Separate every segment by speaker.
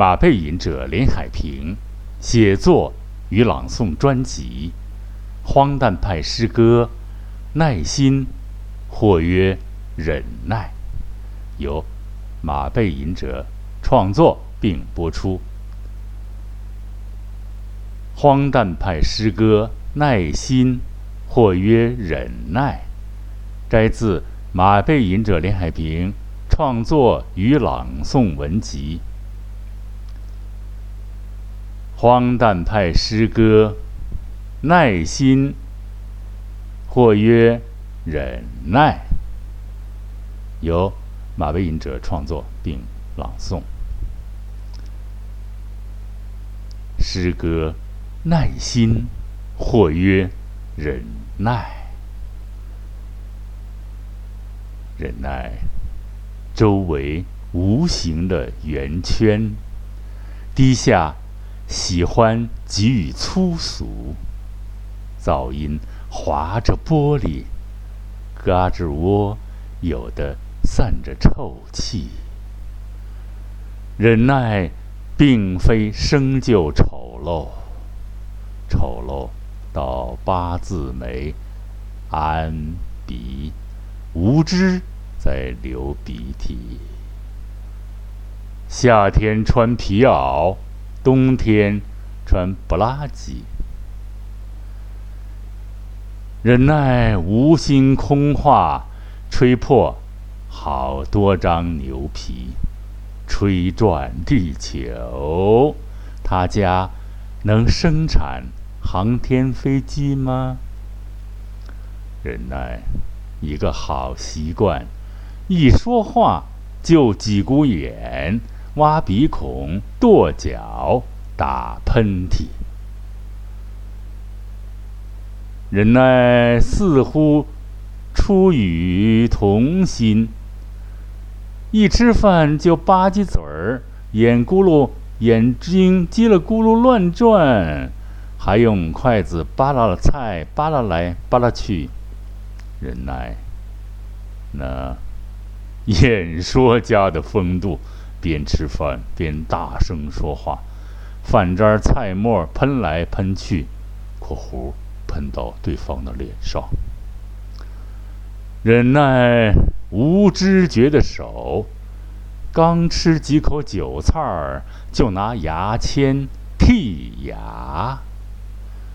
Speaker 1: 马背吟者林海平写作与朗诵专辑《荒诞派诗歌》，耐心或曰忍耐，由马背吟者创作并播出。荒诞派诗歌《耐心或曰忍耐》，摘自马背吟者林海平创作与朗诵文集。荒诞派诗歌，耐心，或曰忍耐，由马背影者创作并朗诵。诗歌，耐心，或曰忍耐，忍耐，周围无形的圆圈，低下。喜欢给予粗俗，噪音划着玻璃，嘎吱窝有的散着臭气。忍耐并非生就丑陋，丑陋到八字眉、安鼻，无知在流鼻涕。夏天穿皮袄。冬天穿布拉吉，忍耐无心空话，吹破好多张牛皮，吹转地球。他家能生产航天飞机吗？忍耐一个好习惯，一说话就挤鼓眼。挖鼻孔、跺脚、打喷嚏，忍耐似乎出于童心。一吃饭就吧唧嘴儿，眼咕噜、眼睛叽里咕噜乱转，还用筷子扒拉了菜，扒拉来扒拉去。忍耐那演说家的风度。边吃饭边大声说话，饭渣菜沫喷来喷去（括弧喷到对方的脸上）。忍耐无知觉的手，刚吃几口韭菜儿，就拿牙签剔牙，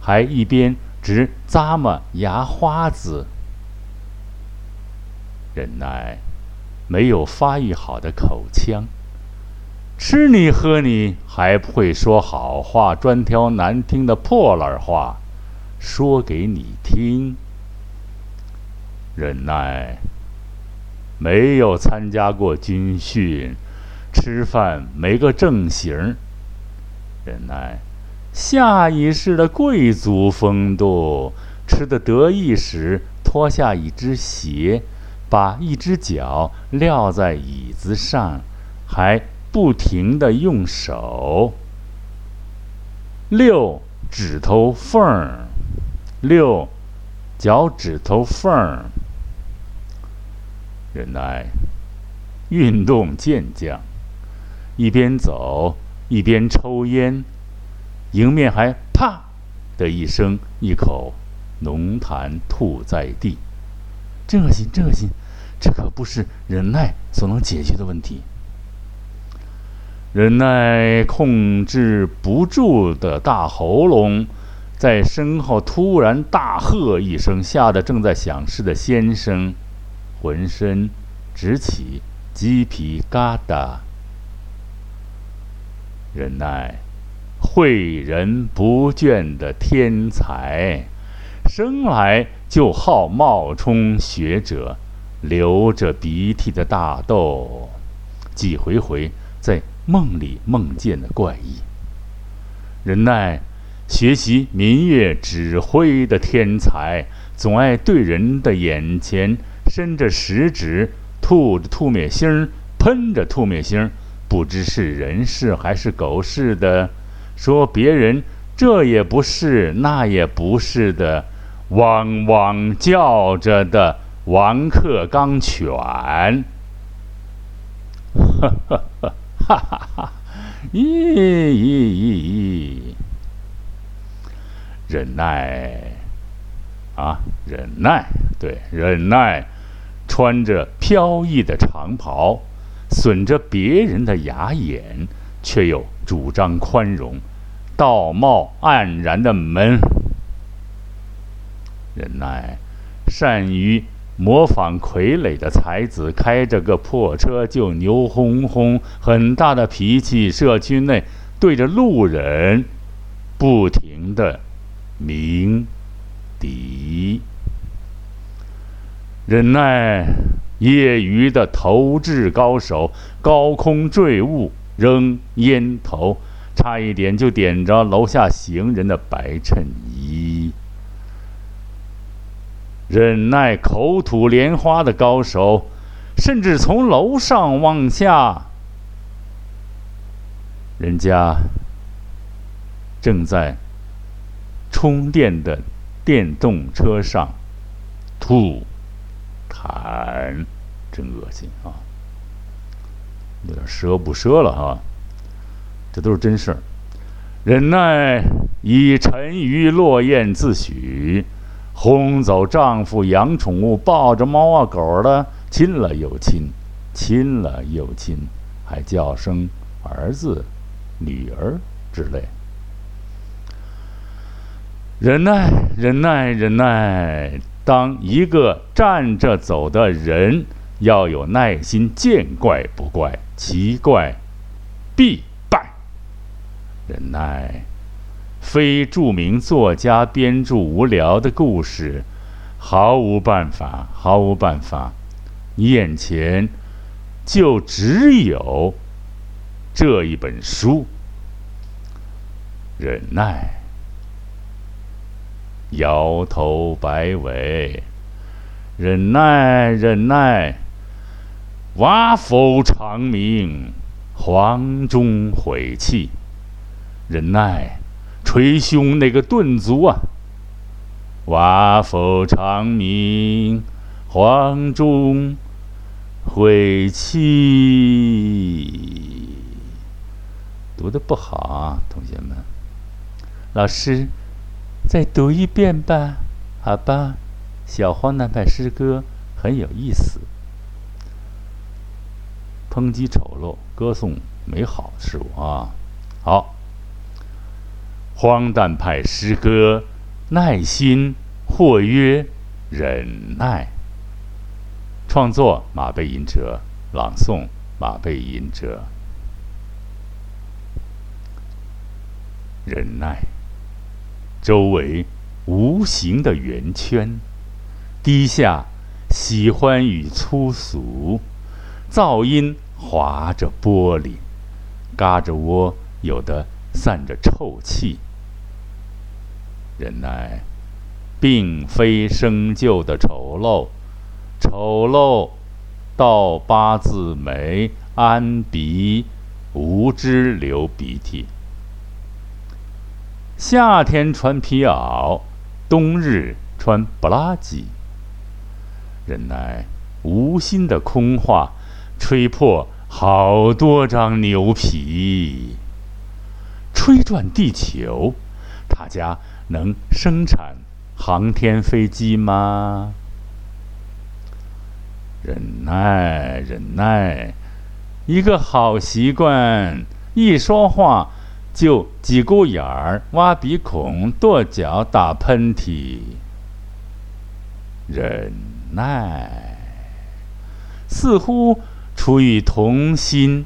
Speaker 1: 还一边直咂摸牙花子。忍耐没有发育好的口腔。吃你喝你还不会说好话，专挑难听的破烂话说给你听。忍耐，没有参加过军训，吃饭没个正形。忍耐，下意识的贵族风度，吃的得意时脱下一只鞋，把一只脚撂在椅子上，还。不停的用手溜指头缝儿，溜脚趾头缝儿。忍耐，运动健将，一边走一边抽烟，迎面还啪的一声，一口浓痰吐在地，真恶心，真恶心！这可不是忍耐所能解决的问题。忍耐控制不住的大喉咙，在身后突然大喝一声，吓得正在想事的先生浑身直起鸡皮疙瘩。忍耐，诲人不倦的天才，生来就好冒充学者，流着鼻涕的大豆，几回回在。梦里梦见的怪异，忍耐学习民乐指挥的天才，总爱对人的眼前伸着食指，吐着吐灭星，喷着吐灭星，不知是人是还是狗似的，说别人这也不是那也不是的，汪汪叫着的王克刚犬，哈哈哈。哈哈哈，咦咦咦！忍耐啊，忍耐，对，忍耐，穿着飘逸的长袍，损着别人的牙眼，却又主张宽容，道貌岸然的门。忍耐，善于。模仿傀儡的才子开着个破车就牛哄哄，很大的脾气。社区内对着路人不停的鸣笛。忍耐，业余的投掷高手，高空坠物扔烟头，差一点就点着楼下行人的白衬衣。忍耐口吐莲花的高手，甚至从楼上往下，人家正在充电的电动车上吐痰，真恶心啊！有点奢不奢了哈，这都是真事儿。忍耐以沉鱼落雁自诩。轰走丈夫，养宠物，抱着猫啊狗的，亲了又亲，亲了又亲，还叫声儿子、女儿之类。忍耐，忍耐，忍耐。当一个站着走的人，要有耐心，见怪不怪，奇怪必败。忍耐。非著名作家编著无聊的故事，毫无办法，毫无办法。你眼前就只有这一本书。忍耐，摇头摆尾，忍耐，忍耐，瓦否长鸣，黄钟毁弃，忍耐。捶胸那个顿足啊！瓦否长鸣，黄钟悔泣。读的不好啊，同学们。老师，再读一遍吧，好吧？小荒那派诗歌很有意思，抨击丑陋，歌颂美好的事物啊。好。荒诞派诗歌，耐心或曰忍耐。创作马背吟者，朗诵马背吟者。忍耐，周围无形的圆圈，低下喜欢与粗俗，噪音划着玻璃，嘎着窝，有的散着臭气。忍耐，并非生就的丑陋，丑陋到八字眉、安鼻、无知流鼻涕。夏天穿皮袄，冬日穿布拉吉。忍耐，无心的空话，吹破好多张牛皮。吹转地球，他家。能生产航天飞机吗？忍耐，忍耐，一个好习惯。一说话就挤咕眼儿、挖鼻孔、跺脚、打喷嚏。忍耐，似乎出于童心。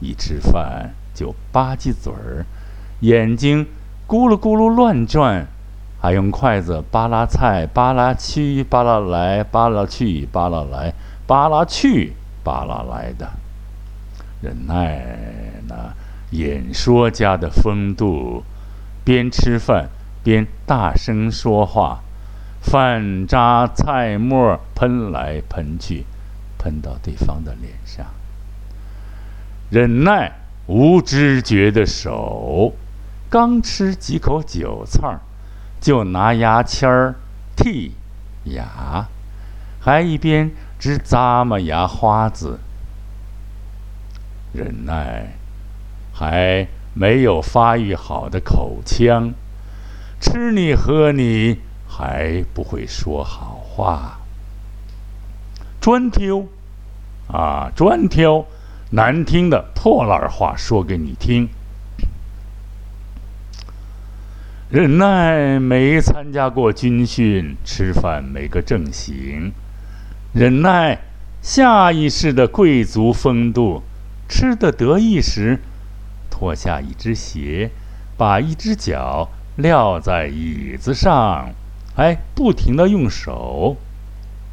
Speaker 1: 一吃饭就吧唧嘴儿，眼睛。咕噜咕噜乱转，还用筷子扒拉菜，扒拉去，扒拉来，扒拉去，扒拉来，扒拉去，扒拉来的。忍耐那演说家的风度，边吃饭边大声说话，饭渣菜沫喷来喷去，喷到对方的脸上。忍耐无知觉的手。刚吃几口韭菜，就拿牙签儿剔牙，还一边直咂摸牙花子。忍耐，还没有发育好的口腔，吃你喝你还不会说好话，专挑啊，专挑难听的破烂话说给你听。忍耐没参加过军训，吃饭没个正形；忍耐下意识的贵族风度，吃的得意时，脱下一只鞋，把一只脚撂在椅子上，哎，不停的用手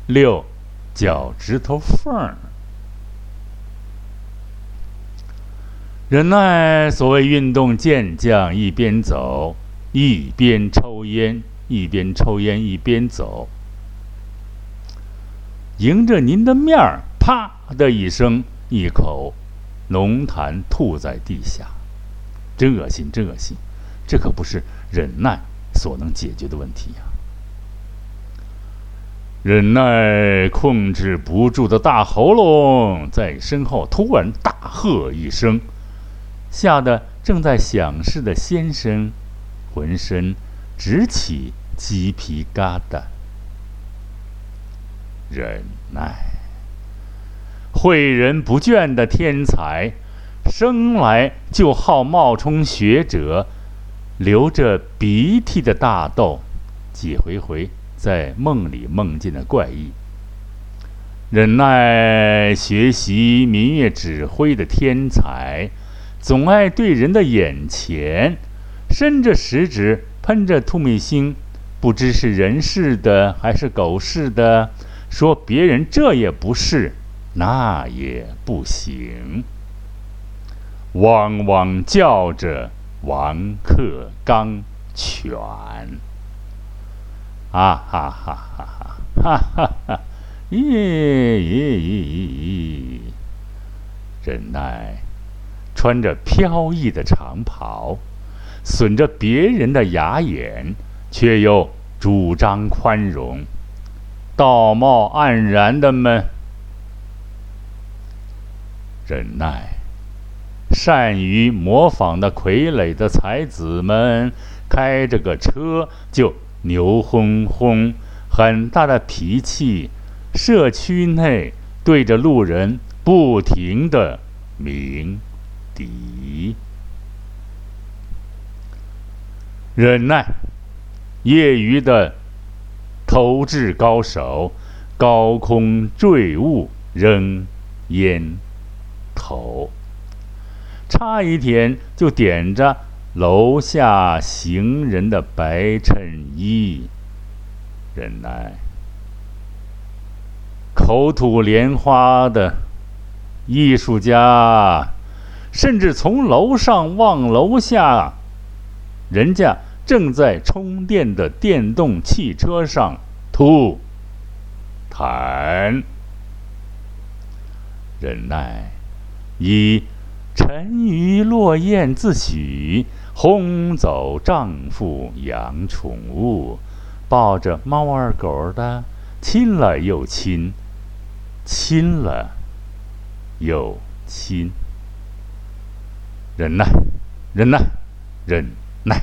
Speaker 1: 溜脚趾头缝儿。忍耐所谓运动健将，一边走。一边抽烟，一边抽烟一边走，迎着您的面儿，啪的一声，一口浓痰吐在地下，真恶心，真恶心！这可不是忍耐所能解决的问题呀。忍耐控制不住的大喉咙，在身后突然大喝一声，吓得正在想事的先生。浑身直起鸡皮疙瘩。忍耐，诲人不倦的天才，生来就好冒充学者，流着鼻涕的大豆，几回回在梦里梦见的怪异。忍耐学习民乐指挥的天才，总爱对人的眼前。伸着食指，喷着吐米星，不知是人是的还是狗是的，说别人这也不是，那也不行。汪汪叫着王克刚犬，啊哈哈哈哈哈哈哈！咦咦咦咦！忍耐，穿着飘逸的长袍。损着别人的牙眼，却又主张宽容，道貌岸然的们，忍耐，善于模仿的傀儡的才子们，开着个车就牛哄哄，很大的脾气，社区内对着路人不停的鸣笛。忍耐，业余的投掷高手，高空坠物扔烟头，差一点就点着楼下行人的白衬衣。忍耐，口吐莲花的艺术家，甚至从楼上望楼下。人家正在充电的电动汽车上吐痰，忍耐，以沉鱼落雁自诩，轰走丈夫养宠物，抱着猫儿狗的亲了又亲，亲了又亲，忍耐，忍耐，忍。耐，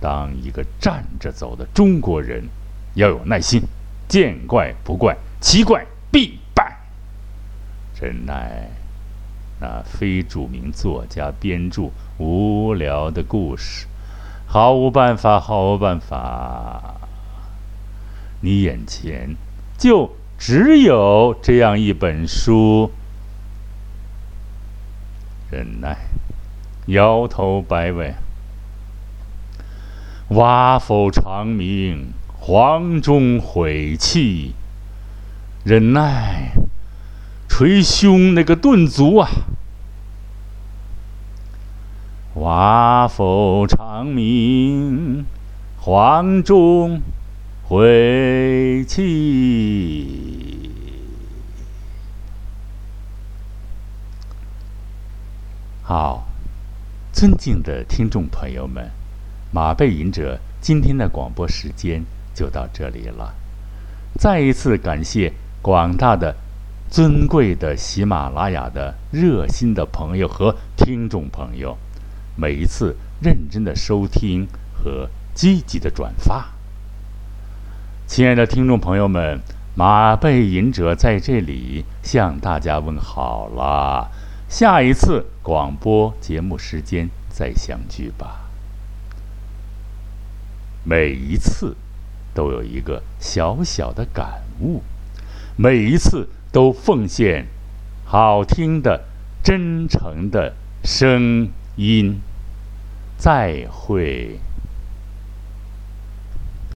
Speaker 1: 当一个站着走的中国人，要有耐心，见怪不怪，奇怪必败。忍耐，那非著名作家编著无聊的故事，毫无办法，毫无办法。你眼前就只有这样一本书，忍耐。摇头摆尾，瓦否长鸣，黄钟悔泣，忍耐，捶胸那个顿足啊！瓦否长鸣，黄钟悔泣。好。尊敬的听众朋友们，马背吟者今天的广播时间就到这里了。再一次感谢广大的尊贵的喜马拉雅的热心的朋友和听众朋友，每一次认真的收听和积极的转发。亲爱的听众朋友们，马背吟者在这里向大家问好了。下一次广播节目时间再相聚吧。每一次都有一个小小的感悟，每一次都奉献好听的、真诚的声音。再会。